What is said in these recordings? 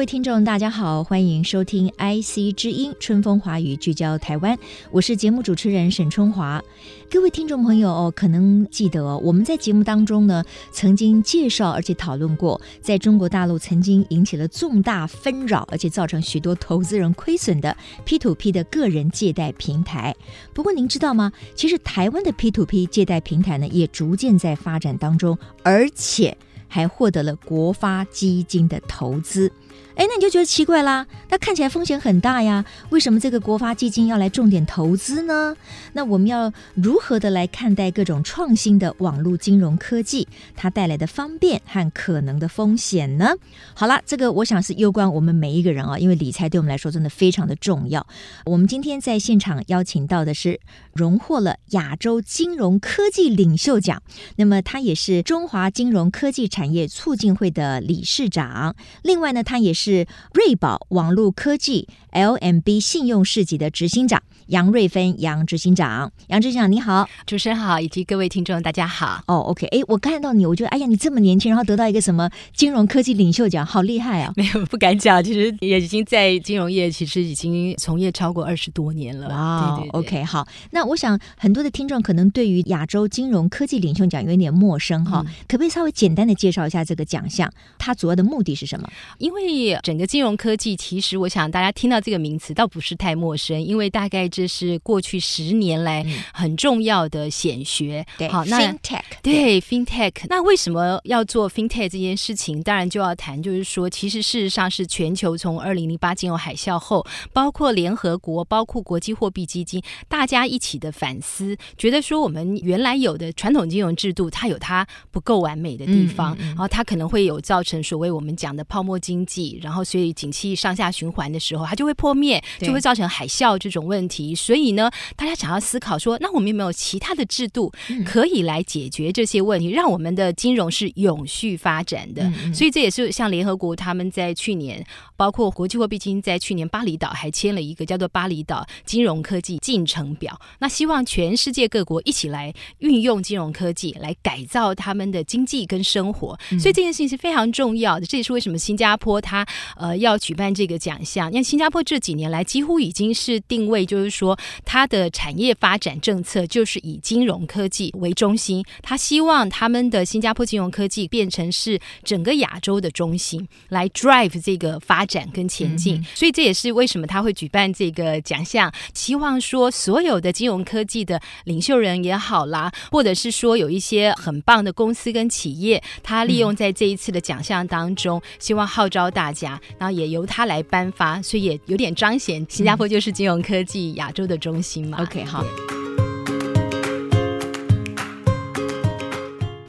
各位听众，大家好，欢迎收听 IC 之音春风华语聚焦台湾，我是节目主持人沈春华。各位听众朋友哦，可能记得，我们在节目当中呢，曾经介绍而且讨论过，在中国大陆曾经引起了重大纷扰，而且造成许多投资人亏损的 P to P 的个人借贷平台。不过您知道吗？其实台湾的 P to P 借贷平台呢，也逐渐在发展当中，而且。还获得了国发基金的投资。哎，那你就觉得奇怪啦，那看起来风险很大呀，为什么这个国发基金要来重点投资呢？那我们要如何的来看待各种创新的网络金融科技，它带来的方便和可能的风险呢？好了，这个我想是攸关我们每一个人啊，因为理财对我们来说真的非常的重要。我们今天在现场邀请到的是荣获了亚洲金融科技领袖奖，那么他也是中华金融科技产业促进会的理事长，另外呢，他也是。瑞宝网络科技 LMB 信用市集的执行长杨瑞芬杨执行长，杨执行长你好，主持人好，以及各位听众大家好。哦、oh,，OK，哎，我看到你，我觉得哎呀，你这么年轻，然后得到一个什么金融科技领袖奖，好厉害啊！没有不敢讲，其实也已经在金融业，其实已经从业超过二十多年了。哇、OK，好，那我想很多的听众可能对于亚洲金融科技领袖奖有一点陌生哈、嗯，可不可以稍微简单的介绍一下这个奖项？它主要的目的是什么？因为整个金融科技，其实我想大家听到这个名词倒不是太陌生，因为大概这是过去十年来很重要的显学。好，那 FinTech 对 FinTech，那为什么要做 FinTech 这件事情？当然就要谈，就是说，其实事实上是全球从二零零八金融海啸后，包括联合国、包括国际货币基金，大家一起的反思，觉得说我们原来有的传统金融制度，它有它不够完美的地方，嗯嗯嗯，然后它可能会有造成所谓我们讲的泡沫经济，然后所以。景气上下循环的时候，它就会破灭，就会造成海啸这种问题。所以呢，大家想要思考说，那我们有没有其他的制度可以来解决这些问题，让我们的金融是永续发展的？所以这也是像联合国他们在去年，包括国际货币基金在去年巴厘岛还签了一个叫做《巴厘岛金融科技进程表》，那希望全世界各国一起来运用金融科技来改造他们的经济跟生活。所以这件事情是非常重要的。这也是为什么新加坡它呃。要举办这个奖项，因为新加坡这几年来几乎已经是定位，就是说它的产业发展政策就是以金融科技为中心，他希望他们的新加坡金融科技变成是整个亚洲的中心，来 drive 这个发展跟前进。嗯。所以这也是为什么他会举办这个奖项，希望说所有的金融科技的领袖人也好啦，或者是说有一些很棒的公司跟企业，他利用在这一次的奖项当中，希望号召大家，然后也由他来颁发，所以也有点彰显新加坡就是金融科技亚洲的中心嘛。OK，好。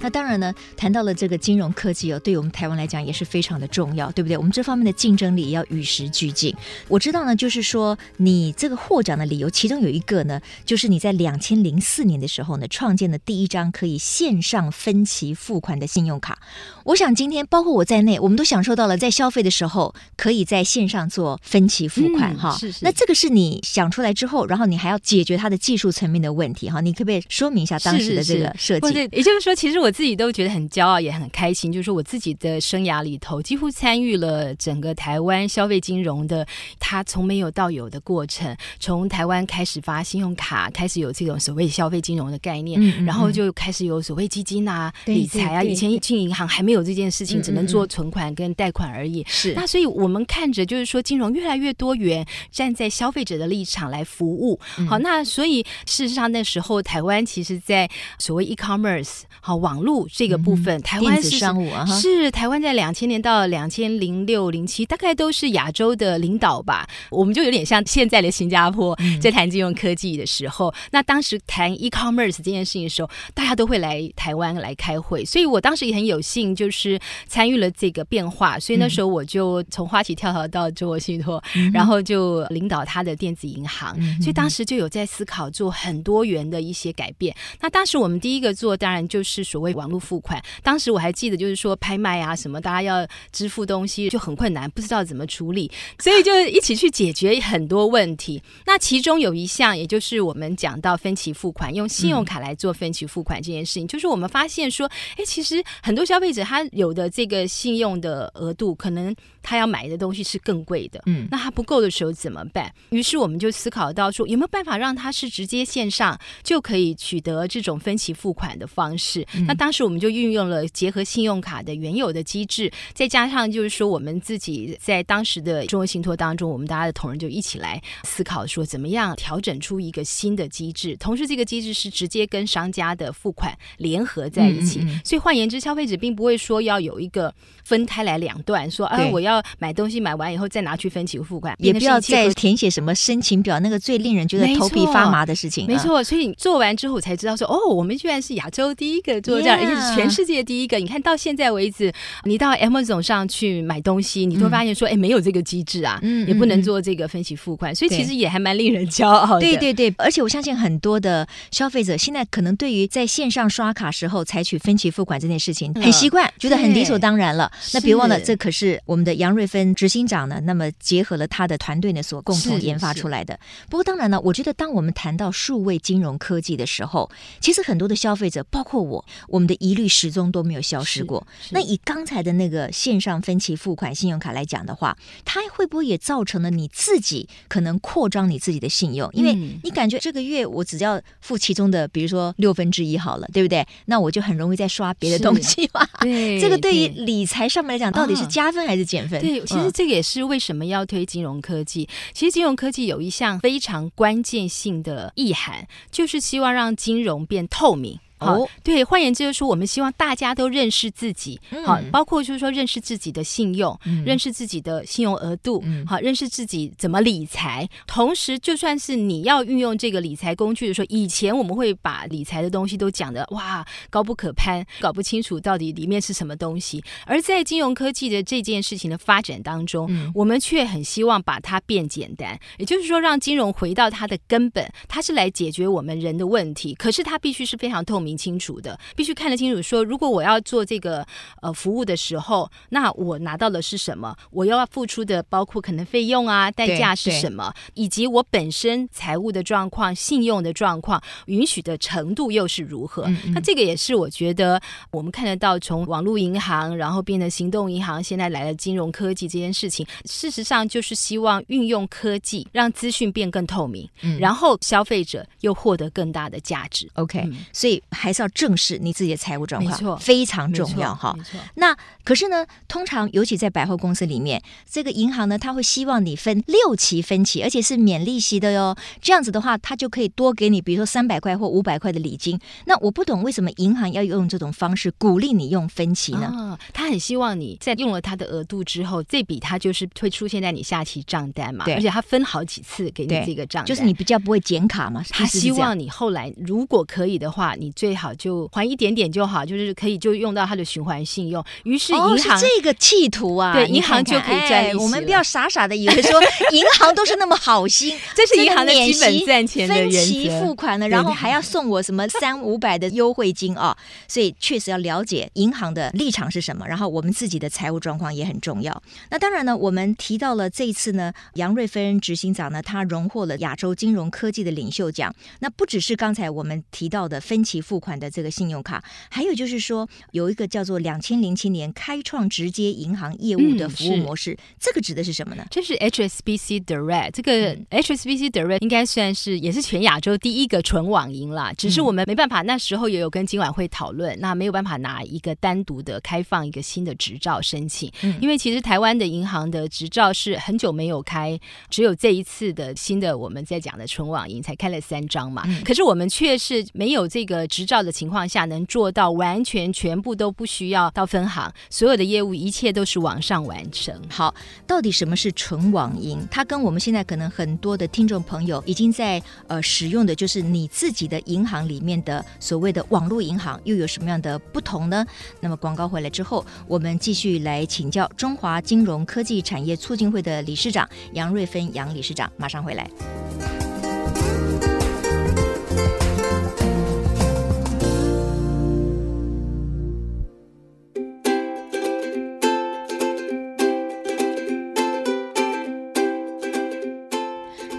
那当然呢，谈到了这个金融科技哦，对我们台湾来讲也是非常的重要，对不对？我们这方面的竞争力也要与时俱进。我知道呢，就是说你这个获奖的理由，其中有一个呢，就是你在两千零四年的时候呢，创建的第一张可以线上分期付款的信用卡。我想今天包括我在内，我们都享受到了在消费的时候可以在线上做分期付款哈、嗯。是是。那这个是你想出来之后，然后你还要解决它的技术层面的问题哈。你可不可以说明一下当时的这个设计？是是也就是说，其实我。自己都觉得很骄傲，也很开心。就是说，我自己的生涯里头，几乎参与了整个台湾消费金融的，它从没有到有的过程。从台湾开始发信用卡，开始有这种所谓消费金融的概念，嗯嗯，然后就开始有所谓基金啊、理财啊。以前进银行还没有这件事情，只能做存款跟贷款而已。是那，所以我们看着就是说，金融越来越多元，站在消费者的立场来服务。好，那所以事实上那时候台湾其实，在所谓 e-commerce 好网网络这个部分，嗯、台湾是商务啊，是台湾在两千年到两千零六零七，大概都是亚洲的领导吧。我们就有点像现在的新加坡，在谈金融科技的时候，嗯、那当时谈 e-commerce 这件事情的时候，大家都会来台湾来开会，所以我当时也很有幸，就是参与了这个变化。所以那时候我就从花旗跳槽到中国信托，嗯、然后就领导他的电子银行，嗯、所以当时就有在思考做很多元的一些改变。那当时我们第一个做，当然就是所谓网络付款。当时我还记得，就是说拍卖啊什么，大家要支付东西就很困难，不知道怎么处理，所以就一起去解决很多问题。那其中有一项，也就是我们讲到分期付款，用信用卡来做分期付款这件事情，嗯、就是我们发现说，哎，其实很多消费者他有的这个信用的额度，可能他要买的东西是更贵的，嗯，那他不够的时候怎么办？于是我们就思考到说，有没有办法让他是直接线上就可以取得这种分期付款的方式？嗯、那当时我们就运用了结合信用卡的原有的机制，再加上就是说我们自己在当时的中国信托当中，我们大家的同仁就一起来思考说，怎么样调整出一个新的机制，同时这个机制是直接跟商家的付款联合在一起。嗯嗯嗯，所以换言之，消费者并不会说要有一个分开来两段，说啊我要买东西买完以后再拿去分期付款，也不要再填写什么申请表，那个最令人觉得头皮发麻的事情。没错，所以你做完之后才知道说，哦，我们居然是亚洲第一个做这样，而且是全世界第一个。你看到现在为止，你到 Amazon 上去买东西，你都会发现说，哎，没有这个机制啊，也不能做这个分期付款，所以其实也还蛮令人骄傲的。对对对，而且我相信很多的消费者现在可能对于在线上刷卡时候采取分期付款这件事情很习惯，觉得很理所当然了。那别忘了，这可是我们的杨瑞芬执行长呢，那么结合了他的团队呢所共同研发出来的。不过当然了，我觉得当我们谈到数位金融科技的时候，其实很多的消费者，包括我，我们的疑虑始终都没有消失过。那以刚才的那个线上分期付款信用卡来讲的话，它会不会也造成了你自己可能扩张你自己的信用？因为你感觉这个月我只要付其中的，比如说六分之一好了，对不对？那我就很容易再刷别的东西嘛。对，这个对于理财上面来讲，到底是加分还是减分？对，其实这个也是为什么要推金融科技。其实金融科技有一项非常关键性的意涵，就是希望让金融变透明。哦，对，换言之就是说，我们希望大家都认识自己，好，包括就是说认识自己的信用，认识自己的信用额度，好，认识自己怎么理财。同时，就算是你要运用这个理财工具的时候，以前我们会把理财的东西都讲的哇高不可攀，搞不清楚到底里面是什么东西。而在金融科技的这件事情的发展当中，我们却很希望把它变简单，也就是说，让金融回到它的根本，它是来解决我们人的问题，可是它必须是非常透明。清楚的，必须看得清楚。说，如果我要做这个呃服务的时候，那我拿到的是什么？我要付出的包括可能费用啊，代价是什么？以及我本身财务的状况、信用的状况、允许的程度又是如何？嗯嗯，那这个也是我觉得我们看得到，从网络银行，然后变成行动银行，现在来了金融科技这件事情，事实上就是希望运用科技让资讯变更透明，嗯，然后消费者又获得更大的价值。OK，嗯，所以还是要正视你自己的财务状况，没错，非常重要哈。没错。那可是呢，通常尤其在百货公司里面，这个银行呢，他会希望你分六期分期，而且是免利息的哟。这样子的话，他就可以多给你，比如说三百块或五百块的礼金。那我不懂为什么银行要用这种方式鼓励你用分期呢？哦，他很希望你在用了他的额度之后，这笔他就是会出现在你下期账单嘛。对。而且他分好几次给你这个账单，就是你比较不会减卡嘛。他希望你后来如果可以的话，你最好就还一点点就好，就是可以就用到它的循环信用。于是银行、这个企图啊，对，银行就可以赚。我们不要傻傻的以为说 银行都是那么好心，这是银行的基本赚钱的原则。分期付款呢，然后还要送我什么三五百的优惠金啊、哦？所以确实要了解银行的立场是什么，然后我们自己的财务状况也很重要。那当然呢，我们提到了这一次呢，杨瑞芬执行长呢，他荣获了亚洲金融科技的领袖奖。那不只是刚才我们提到的分期付款的这个信用卡。还有就是说，有一个叫做两千零七年开创直接银行业务的服务模式，嗯、这个指的是什么呢？这是 HSBC Direct，这个 HSBC Direct 应该算是也是全亚洲第一个纯网银啦。只是我们没办法，那时候也有跟金管会讨论，那没有办法拿一个单独的开放一个新的执照申请，嗯、因为其实台湾的银行的执照是很久没有开，只有这一次的新的我们在讲的纯网银才开了三张嘛。嗯、可是我们却是没有这个执执照的情况下，能做到完全全部都不需要到分行，所有的业务一切都是网上完成。好，到底什么是纯网银？它跟我们现在可能很多的听众朋友已经在呃使用的就是你自己的银行里面的所谓的网络银行，又有什么样的不同呢？那么广告回来之后，我们继续来请教中华金融科技产业促进会的理事长杨瑞芬杨理事长，马上回来。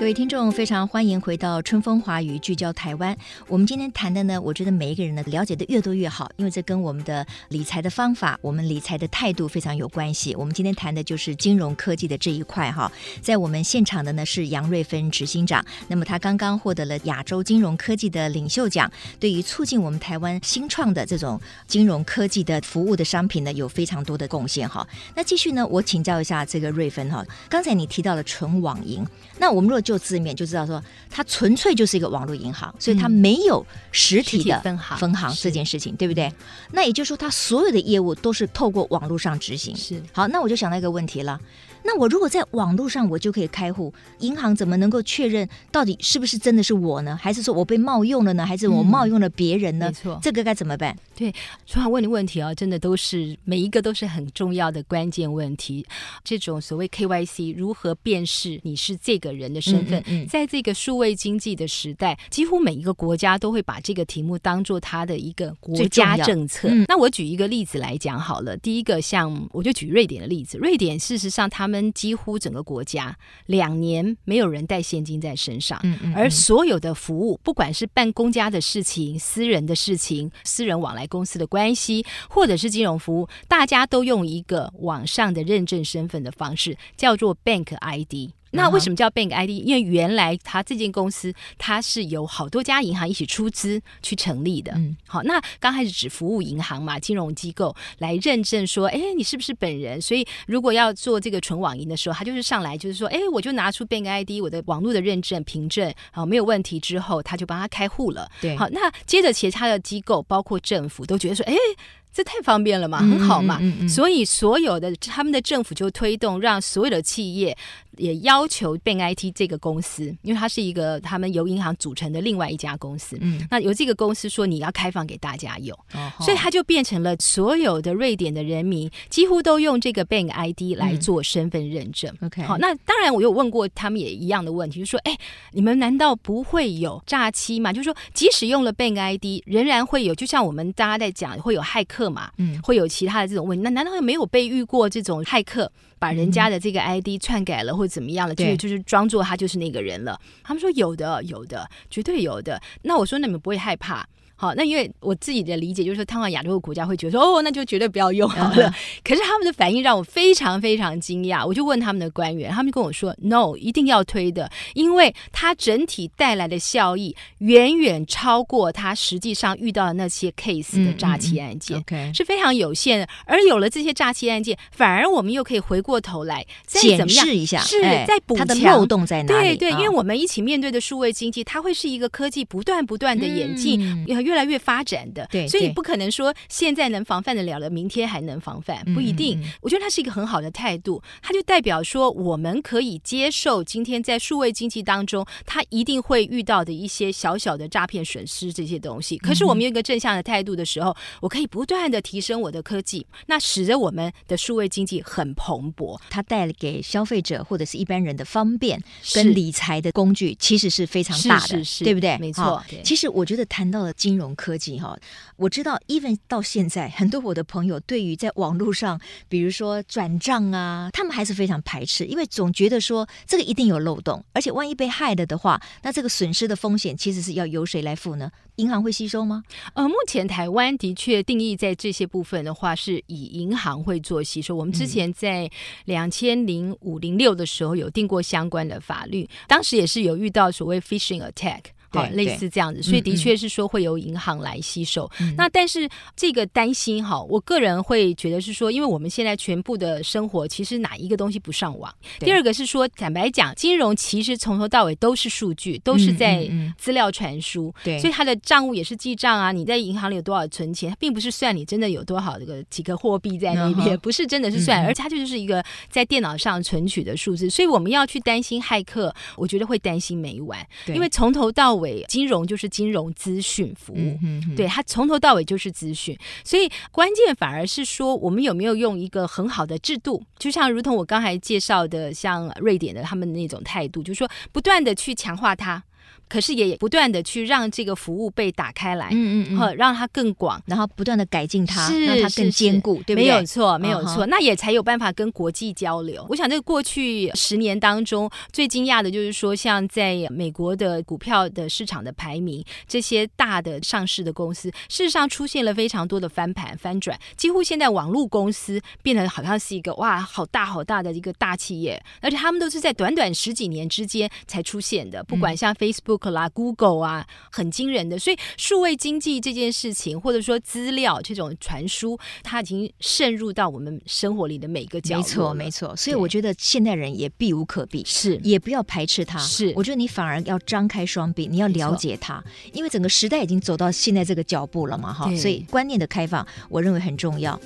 各位听众，非常欢迎回到春风华语聚焦台湾。我们今天谈的呢，我觉得每一个人呢了解的越多越好，因为这跟我们的理财的方法、我们理财的态度非常有关系。我们今天谈的就是金融科技的这一块哈。在我们现场的呢是杨瑞芬执行长，那么他刚刚获得了亚洲金融科技的领袖奖，对于促进我们台湾新创的这种金融科技的服务的商品呢有非常多的贡献哈。那继续呢，我请教一下这个瑞芬哈，刚才你提到了纯网银，那我们若就就字面就知道说，它纯粹就是一个网络银行，所以它没有实体的分行分行这件事情，对不对？那也就是说，它所有的业务都是透过网络上执行。是。好，那我就想到一个问题了。那我如果在网络上我就可以开户，银行怎么能够确认到底是不是真的是我呢？还是说我被冒用了呢？还是我冒用了别人呢？嗯、没错，这个该怎么办？对，所以问你问题啊，真的都是每一个都是很重要的关键问题。这种所谓 KYC 如何辨识你是这个人的身份，嗯嗯嗯、在这个数位经济的时代，几乎每一个国家都会把这个题目当做它的一个国家政策。嗯、那我举一个例子来讲好了，第一个像我就举瑞典的例子，瑞典事实上他们几乎整个国家两年没有人带现金在身上，嗯嗯嗯、而所有的服务，不管是办公家的事情、私人的事情、私人往来公司的关系，或者是金融服务，大家都用一个网上的认证身份的方式，叫做 Bank ID。那为什么叫 Bank ID？因为原来它这间公司，它是由好多家银行一起出资去成立的。嗯，好，那刚开始只服务银行嘛，金融机构来认证说，哎，你是不是本人？所以如果要做这个纯网银的时候，他就是上来就是说，哎，我就拿出 Bank ID，我的网络的认证凭证，好，没有问题之后，他就帮他开户了。对，好，那接着其他的机构，包括政府，都觉得说，哎。这太方便了嘛，很好嘛，嗯嗯嗯、所以所有的他们的政府就推动，让所有的企业也要求 Bank IT 这个公司，因为它是一个他们由银行组成的另外一家公司。嗯，那由这个公司说你要开放给大家用，哦、所以它就变成了所有的瑞典的人民几乎都用这个 BankID 来做身份认证。OK，、嗯、好，那当然我有问过他们也一样的问题，就是说，哎，你们难道不会有诈欺吗？就是说，即使用了 BankID，仍然会有，就像我们大家在讲，会有骇客。嘛，嗯，会有其他的这种问题。那难道没有被遇过这种骇客把人家的这个 ID 篡改了，或者怎么样了？就就是装作他就是那个人了。他们说有的，有的，绝对有的。那我说，那你们不会害怕？好，那因为我自己的理解就是说，通常亚洲的国家会觉得说，哦，那就绝对不要用好了。可是他们的反应让我非常非常惊讶。我就问他们的官员，他们就跟我说，no，一定要推的，因为它整体带来的效益远远超过它实际上遇到的那些 case 的诈欺案件，OK 是非常有限的。而有了这些诈欺案件，反而我们又可以回过头来再怎一下，是在补它的漏洞在哪里？对对，因为我们一起面对的数位经济，它会是一个科技不断不断的演进，越越来越发展的，对，所以你不可能说现在能防范得了了，明天还能防范，不一定。我觉得它是一个很好的态度，它就代表说我们可以接受今天在数位经济当中，它一定会遇到的一些小小的诈骗损失这些东西。可是我们有一个正向的态度的时候，我可以不断的提升我的科技，那使得我们的数位经济很蓬勃。它带给消费者或者是一般人的方便跟理财的工具，其实是非常大的，是是是对不对？没错。其实我觉得谈到了金融科技。哈，我知道，even 到现在，很多我的朋友对于在网络上，比如说转账啊，他们还是非常排斥，因为总觉得说这个一定有漏洞，而且万一被害了的话，那这个损失的风险其实是要由谁来付呢？银行会吸收吗？呃，目前台湾的确定义在这些部分的话，是以银行会做吸收。我们之前在两千零五零六的时候有定过相关的法律，当时也是有遇到所谓 phishing attack。好，类似这样子，所以的确是说会由银行来吸收。嗯、那但是这个担心哈，我个人会觉得是说，因为我们现在全部的生活其实哪一个东西不上网？第二个是说，坦白讲，金融其实从头到尾都是数据，都是在资料传输。所以它的账务也是记账啊。你在银行里有多少存钱，它并不是算你真的有多少这个几个货币在那边，不是真的是算，而且它就是一个在电脑上存取的数字。所以我们要去担心骇客，我觉得会担心没完，因为从头到尾金融就是金融资讯服务，嗯、哼对，它从头到尾就是资讯，所以关键反而是说我们有没有用一个很好的制度，就像如同我刚才介绍的，像瑞典的他们那种态度，就是说不断的去强化它。可是也不断的去让这个服务被打开来，嗯嗯嗯，让它更广，然后不断的改进它，让它更坚固，对不对？没有错，没有错，uh. 那也才有办法跟国际交流。我想，这个过去十年当中最惊讶的就是说，像在美国的股票的市场的排名，这些大的上市的公司，事实上出现了非常多的翻盘翻转，几乎现在网络公司变得好像是一个哇，好大好大的一个大企业，而且他们都是在短短十几年之间才出现的，不管像 Facebook。啦，Google 啊，很惊人的。所以，数位经济这件事情，或者说资料这种传输，它已经渗入到我们生活里的每个角落。没错，没错。所以，我觉得现代人也避无可避，是也不要排斥它。是，我觉得你反而要张开双臂，你要了解它，因为整个时代已经走到现在这个脚步了嘛，哈。所以，观念的开放，我认为很重要。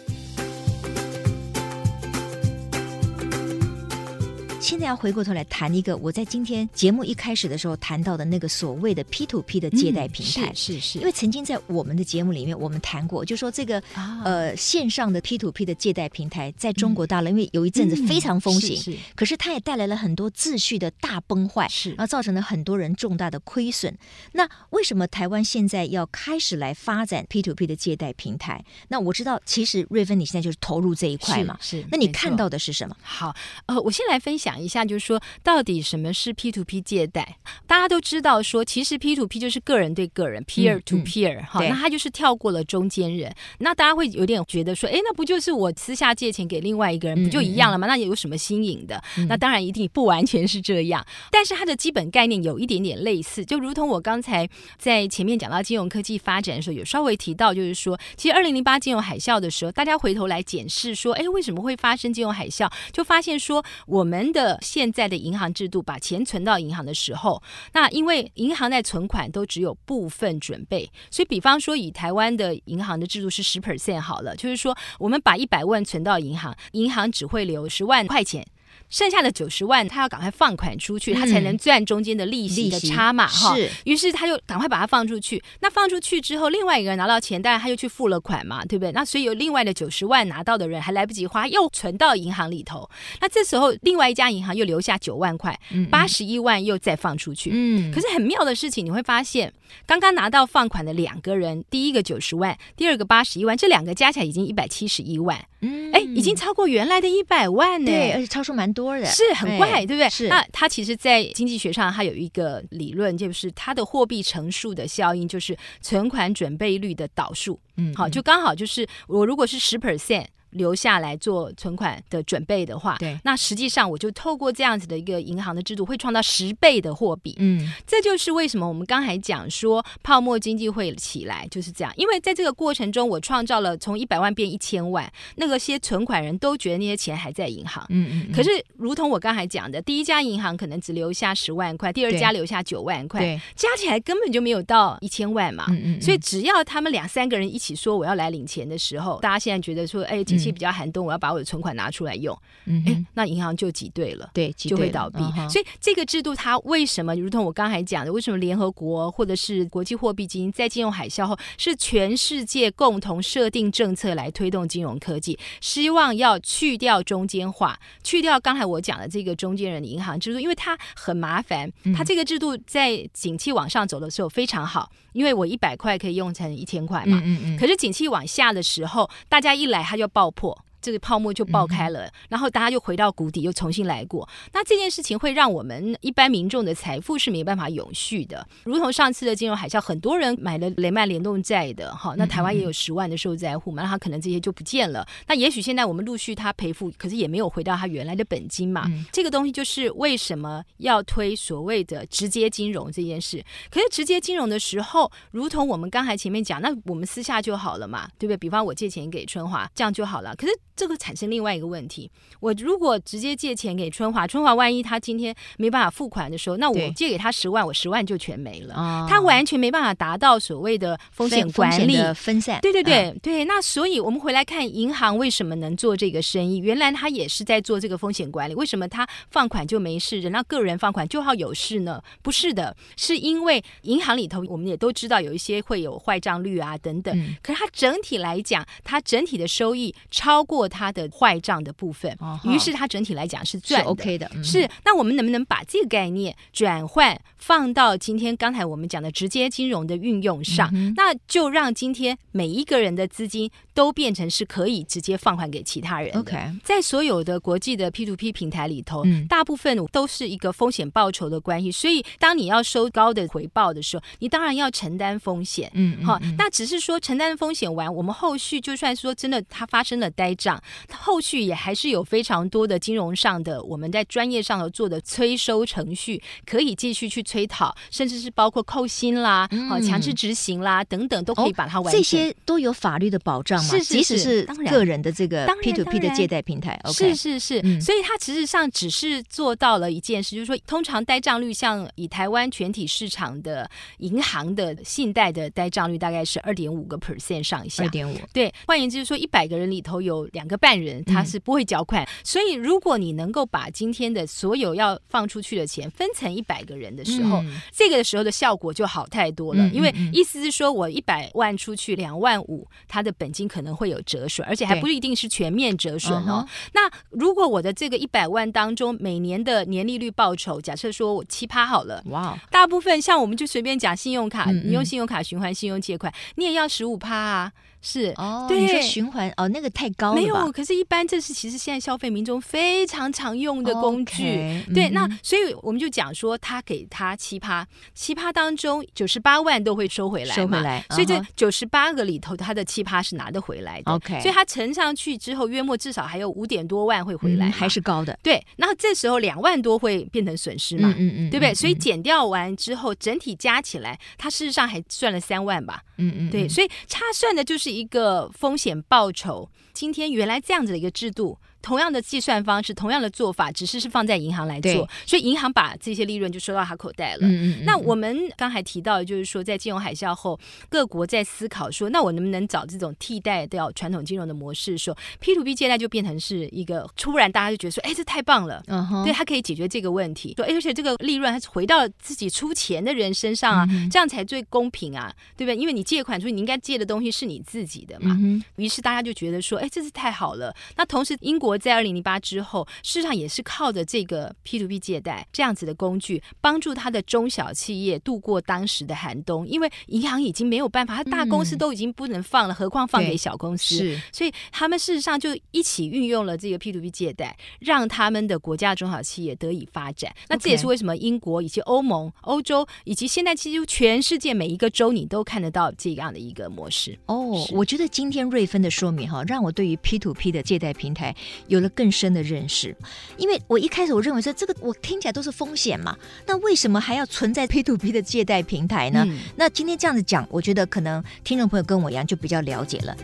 现在要回过头来谈一个，我在今天节目一开始的时候谈到的那个所谓的 P to P 的借贷平台，是是是，因为曾经在我们的节目里面我们谈过，就说这个呃线上的 P to P 的借贷平台在中国大陆，因为有一阵子非常风行，是，可是它也带来了很多秩序的大崩坏，是，然后造成了很多人重大的亏损。那为什么台湾现在要开始来发展 P to P 的借贷平台？那我知道，其实瑞芬你现在就是投入这一块嘛，是，那你看到的是什么？好，呃，我先来分享。讲一下，就是说，到底什么是 P to P 借贷？大家都知道，说其实 P to P 就是个人对个人，peer to peer，哈，那他就是跳过了中间人。那大家会有点觉得说，哎，那不就是我私下借钱给另外一个人，不就一样了吗？那有什么新颖的？那当然一定不完全是这样，但是它的基本概念有一点点类似，就如同我刚才在前面讲到金融科技发展的时候，有稍微提到，就是说，其实二零零八金融海啸的时候，大家回头来检视说，哎，为什么会发生金融海啸？就发现说，我们的现在的银行制度，把钱存到银行的时候，那因为银行在存款都只有部分准备，所以比方说以台湾的银行的制度是十 percent 好了，就是说我们把一百万存到银行，银行只会留十万块钱。剩下的九十万，他要赶快放款出去，他才能赚中间的利息的差嘛，哈、于是他就赶快把它放出去。那放出去之后，另外一个人拿到钱，当然他又去付了款嘛，对不对？那所以有另外的九十万拿到的人还来不及花，又存到银行里头。那这时候，另外一家银行又留下九万块，八十一万又再放出去。嗯。可是很妙的事情，你会发现，刚刚拿到放款的两个人，第一个九十万，第二个八十一万，这两个加起来已经一百七十一万。嗯。哎，已经超过原来的一百万呢。对，而且超出蛮多的，是很怪，对不对？是。那它其实，在经济学上，它有一个理论，就是它的货币乘数的效应，就是存款准备率的倒数。嗯，好，就刚好就是我如果是十 percent。留下来做存款的准备的话，对，那实际上我就透过这样子的一个银行的制度，会创造十倍的货币。嗯，这就是为什么我们刚才讲说泡沫经济会起来，就是这样。因为在这个过程中，我创造了从一百万变一千万，那个些存款人都觉得那些钱还在银行。嗯嗯。可是，如同我刚才讲的，第一家银行可能只留下十万块，第二家留下九万块，对，加起来根本就没有到一千万嘛。嗯嗯。所以，只要他们两三个人一起说我要来领钱的时候，大家现在觉得说，哎，经济比较寒冬，我要把我的存款拿出来用，嗯，哎，那银行就挤兑了，对，就会倒闭。嗯、所以这个制度它为什么，如同我刚才讲的，为什么联合国或者是国际货币基金在金融海啸后是全世界共同设定政策来推动金融科技，希望要去掉中间化，去掉刚才我讲的这个中间人的银行制度，因为它很麻烦。它这个制度在景气往上走的时候非常好，因为我一百块可以用成一千块嘛，嗯嗯嗯。可是景气往下的时候，大家一来它就爆破。这个泡沫就爆开了，嗯、然后大家就回到谷底，又重新来过。那这件事情会让我们一般民众的财富是没办法永续的，如同上次的金融海啸，很多人买了雷曼联动债的，哈，那台湾也有十万的受灾户嘛，那他可能这些就不见了。那也许现在我们陆续他赔付，可是也没有回到他原来的本金嘛。嗯、这个东西就是为什么要推所谓的直接金融这件事。可是直接金融的时候，如同我们刚才前面讲，那我们私下就好了嘛，对不对？比方我借钱给春华，这样就好了。可是这个产生另外一个问题，我如果直接借钱给春华，春华万一他今天没办法付款的时候，那我借给他十万，我十万就全没了，他完全没办法达到所谓的风险管理。分散。对对对对，那所以我们回来看银行为什么能做这个生意，原来他也是在做这个风险管理。为什么他放款就没事，人家个人放款就好有事呢？不是的，是因为银行里头我们也都知道有一些会有坏账率啊等等，可是它整体来讲，它整体的收益超过它的坏账的部分，于是它整体来讲是赚的。是 OK 的。是，那我们能不能把这个概念转换放到今天刚才我们讲的直接金融的运用上？那就让今天每一个人的资金都变成是可以直接放款给其他人。OK，在所有的国际的 P2P 平台里头，大部分都是一个风险报酬的关系，所以当你要收高的回报的时候，你当然要承担风险。嗯，好，那只是说承担风险完，我们后续就算说真的它发生了呆账，后续也还是有非常多的金融上的我们在专业上头做的催收程序，可以继续去催讨，甚至是包括扣薪啦、好强制执行啦等等，都可以把它完成。这些都有法律的保障吗？是是是，即使是个人的这个 P to P 的借贷平台，是是是，所以它其实上只是做到了一件事，就是说，通常呆账率像以台湾全体市场的银行的信贷的呆账率大概是二点五个 percent 上下。二点五，对，换言之，就是说一百个人里头有两个半人他是不会缴款，所以如果你能够把今天的所有要放出去的钱分成一百个人的时候，这个的时候的效果就好太多了。因为意思是说我一百万出去两万五，它的本金可能会有折损，而且还不一定是全面折损哦。那如果我的这个一百万当中每年的年利率报酬，假设说我七趴好了，哇，大部分像我们就随便讲信用卡，你用信用卡循环信用借款，你也要十五趴啊。是哦，对，你说循环哦，那个太高了。没有，可是，一般这是其实现在消费民众非常常用的工具。Okay, 对，嗯、那所以我们就讲说，他给他奇葩奇葩当中九十八万都会收回来，收回来。所以这九十八个里头，他的奇葩是拿得回来的。OK，所以他乘上去之后，约莫至少还有五点多万会回来，嗯，还是高的。对，那这时候两万多会变成损失嘛？嗯嗯，嗯对不对？所以减掉完之后，整体加起来，他事实上还赚了三万吧？嗯嗯，对，所以差算的就是一个风险报酬。今天原来这样子的一个制度。同样的计算方式，同样的做法，只是是放在银行来做，所以银行把这些利润就收到他口袋了。嗯嗯嗯，那我们刚才提到就是说，在金融海啸后，各国在思考说，那我能不能找这种替代掉传统金融的模式？说 P to P 借贷就变成是一个突然大家就觉得说，哎，这太棒了，对，它可以解决这个问题。说，哎，而且这个利润还是回到自己出钱的人身上啊，嗯、这样才最公平啊，对不对？因为你借款出去，你应该借的东西是你自己的嘛。嗯、于是大家就觉得说，哎，这是太好了。那同时，英国在二零零八之后，事实上也是靠着这个 P to P 借贷这样子的工具，帮助他的中小企业度过当时的寒冬。因为银行已经没有办法，他大公司都已经不能放了，嗯、何况放给小公司？是，所以他们事实上就一起运用了这个 P to P 借贷，让他们的国家中小企业得以发展。那这也是为什么英国以及欧盟、欧洲以及现在几乎全世界每一个州，你都看得到这样的一个模式。哦，我觉得今天瑞芬的说明哈，让我对于 P to P 的借贷平台有了更更深的认识，因为我一开始我认为说这个我听起来都是风险嘛，那为什么还要存在 P to P 的借贷平台呢？嗯、那今天这样子讲，我觉得可能听众朋友跟我一样就比较了解了。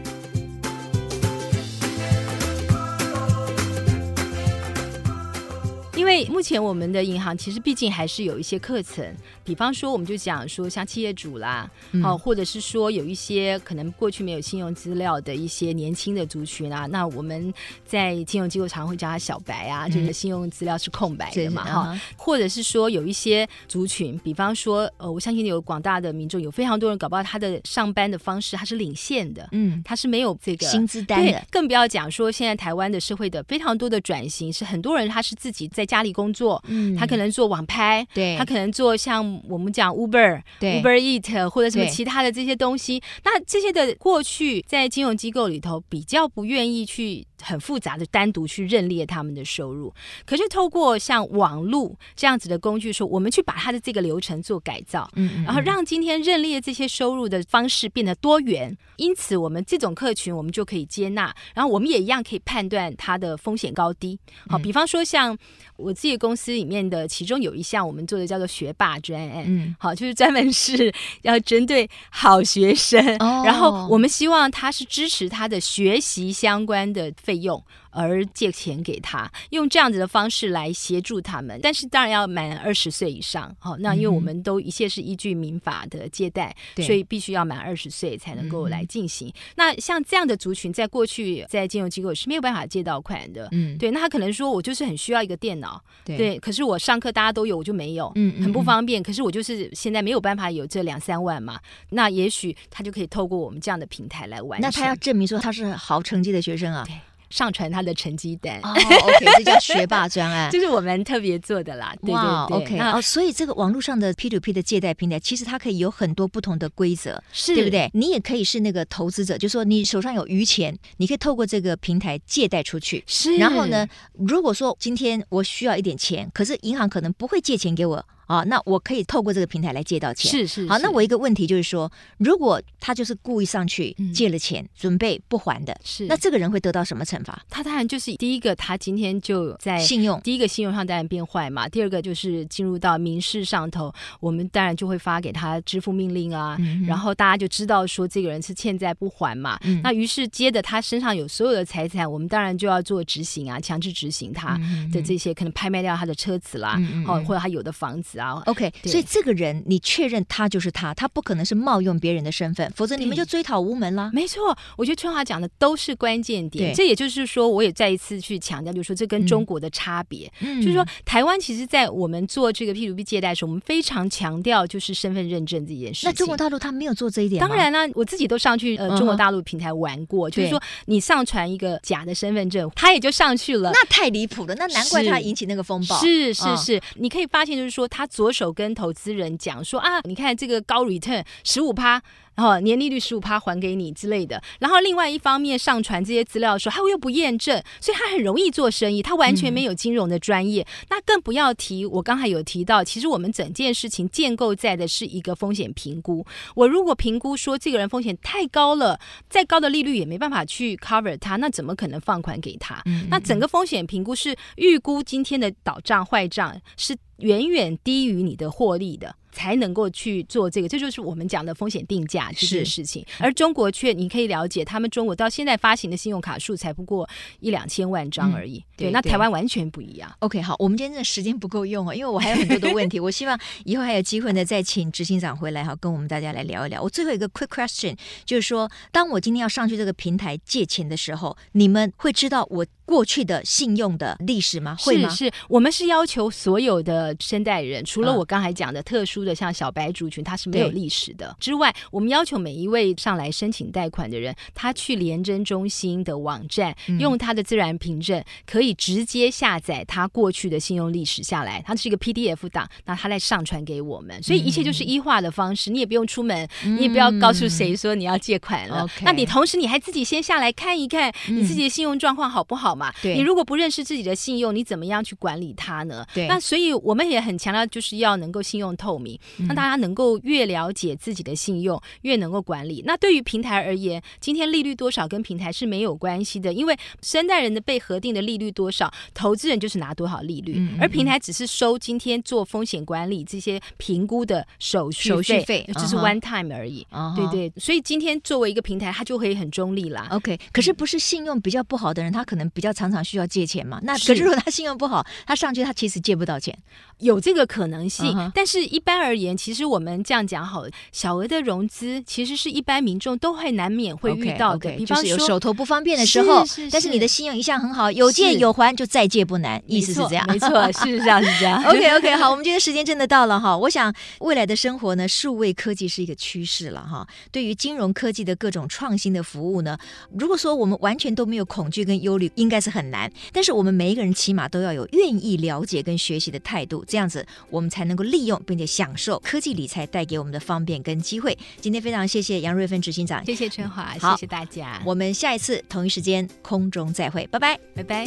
因为目前我们的银行其实毕竟还是有一些课程，比方说我们就讲说像企业主啦，好、嗯，或者是说有一些可能过去没有信用资料的一些年轻的族群啊，那我们在金融机构常会叫他小白啊，嗯、就是信用资料是空白的嘛，哈，或者是说有一些族群，比方说呃，我相信有广大的民众有非常多人搞不好他的上班的方式他是领现的，嗯，他是没有这个薪资单的，更不要讲说现在台湾的社会的非常多的转型是很多人他是自己在家里工作，嗯，他可能做网拍，对，他可能做像我们讲 Uber、Uber Eat 或者什么其他的这些东西。那这些的过去在金融机构里头比较不愿意去很复杂的单独去认列他们的收入。可是透过像网络这样子的工具说，说我们去把它的这个流程做改造，嗯，然后让今天认列这些收入的方式变得多元。因此，我们这种客群我们就可以接纳，然后我们也一样可以判断它的风险高低。好，比方说像我自己公司里面的其中有一项我们做的叫做学霸专案，嗯，好，就是专门是 要针对好学生，哦，然后我们希望他是支持他的学习相关的费用。而借钱给他，用这样子的方式来协助他们，但是当然要满二十岁以上。好，那因为我们都一切是依据民法的借贷，嗯、所以必须要满二十岁才能够来进行。那像这样的族群，在过去在金融机构是没有办法借到款的。嗯，对。那他可能说，我就是很需要一个电脑，对，对，可是我上课大家都有，我就没有，嗯，很不方便。可是我就是现在没有办法有这两三万嘛，那也许他就可以透过我们这样的平台来完成。那他要证明说他是好成绩的学生啊。对。上传他的成绩单哦、oh,，OK，这叫学霸专案，这是我们特别做的啦。哇、wow,，OK，哦，所以这个网络上的 P to P 的借贷平台，其实它可以有很多不同的规则，是对不对？你也可以是那个投资者，就是说你手上有余钱，你可以透过这个平台借贷出去。是，然后呢，如果说今天我需要一点钱，可是银行可能不会借钱给我。啊，那我可以透过这个平台来借到钱。是是，是。好，那我一个问题就是说，如果他就是故意上去借了钱，嗯、准备不还的，是那这个人会得到什么惩罚？他当然就是第一个，他今天就在信用，第一个信用上当然变坏嘛。第二个就是进入到民事上头，我们当然就会发给他支付命令啊，嗯、然后大家就知道说这个人是欠债不还嘛。嗯、那于是接着他身上有所有的财产，我们当然就要做执行啊，强制执行他的这些，嗯、可能拍卖掉他的车子啦，哦、或者他有的房子啊。OK，所以这个人你确认他就是他，他不可能是冒用别人的身份，否则你们就追讨无门了。没错，我觉得春华讲的都是关键点。这也就是说，我也再一次去强调，就是说这跟中国的差别，嗯、就是说台湾其实，在我们做这个 P2P 借贷的时候，我们非常强调就是身份认证这件事情。那中国大陆他没有做这一点？当然呢，我自己都上去呃中国大陆平台玩过，嗯、就是说你上传一个假的身份证，他也就上去了。那太离谱了，那难怪他引起那个风暴。是是是，是，你可以发现就是说他左手跟投资人讲说啊，你看这个高 return 十五趴。然后年利率十五趴还给你之类的，然后另外一方面上传这些资料的时候，他又不验证，所以他很容易做生意，他完全没有金融的专业。嗯、那更不要提，我刚才有提到，其实我们整件事情建构在的是一个风险评估。我如果评估说这个人风险太高了，再高的利率也没办法去 cover 他，那怎么可能放款给他？那整个风险评估是预估今天的倒账坏账是远远低于你的获利的。才能够去做这个，这就是我们讲的风险定价这件事情。而中国却，你可以了解，他们中国到现在发行的信用卡数才不过一两千万张而已。嗯、对，对，那台湾完全不一样。OK，好，我们今天的时间不够用啊，因为我还有很多的问题。我希望以后还有机会呢，再请执行长回来哈，跟我们大家来聊一聊。我最后一个 quick question 就是说，当我今天要上去这个平台借钱的时候，你们会知道我过去的信用的历史吗？会吗？是，是我们是要求所有的申贷人，除了我刚才讲的特殊的，像小白族群，他是没有历史的之外，我们要求每一位上来申请贷款的人，他去廉征中心的网站，嗯、用他的自然凭证，可以直接下载他过去的信用历史下来，它是一个 PDF 档，那他来上传给我们，所以一切就是一化的方式，嗯、你也不用出门，你也不要告诉谁说你要借款了，嗯、那你同时你还自己先下来看一看你自己的信用状况好不好嘛？对，你如果不认识自己的信用，你怎么样去管理它呢？对，那所以我们也很强调，就是要能够信用透明，让、嗯、大家能够越了解自己的信用，越能够管理。那对于平台而言，今天利率多少跟平台是没有关系的，因为申贷人的被核定的利率多少，投资人就是拿多少利率，嗯嗯嗯，而平台只是收今天做风险管理这些评估的手续费，手续费只是 one time 而已。Uh -huh. 对对，所以今天作为一个平台，它就可以很中立啦。OK，可是不是信用比较不好的人，他可能比较。常常需要借钱嘛？那可是如果他信用不好，他上去他其实借不到钱，有这个可能性。Uh. 但是一般而言，其实我们这样讲好了，小额的融资其实是一般民众都会难免会遇到的。Okay, okay, 比方说、就是、有手头不方便的时候，是是是，但是你的信用一向很好，有借有还就再借不难，意思是这样。没错，是这样是这样。OK OK，好，我们今天时间真的到了哈。我想未来的生活呢，数位科技是一个趋势了哈。对于金融科技的各种创新的服务呢，如果说我们完全都没有恐惧跟忧虑，应该是很难。但是我们每一个人起码都要有愿意了解跟学习的态度，这样子我们才能够利用并且享受科技理财带给我们的方便跟机会。今天非常谢谢杨瑞芬执行长，谢谢春华，谢谢大家。我们下一次同一时间空中再会，拜拜，拜拜。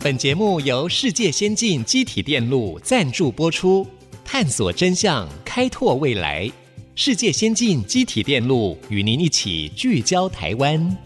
本节目由世界先进机体电路赞助播出，探索真相，开拓未来。世界先进机体电路与您一起聚焦台湾。